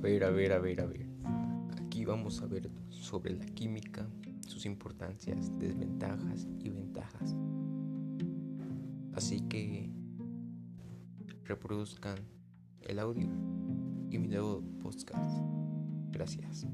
ver, a ver, a ver, a ver. Aquí vamos a ver sobre la química, sus importancias, desventajas y ventajas. Así que reproduzcan el audio y mi nuevo podcast. Gracias.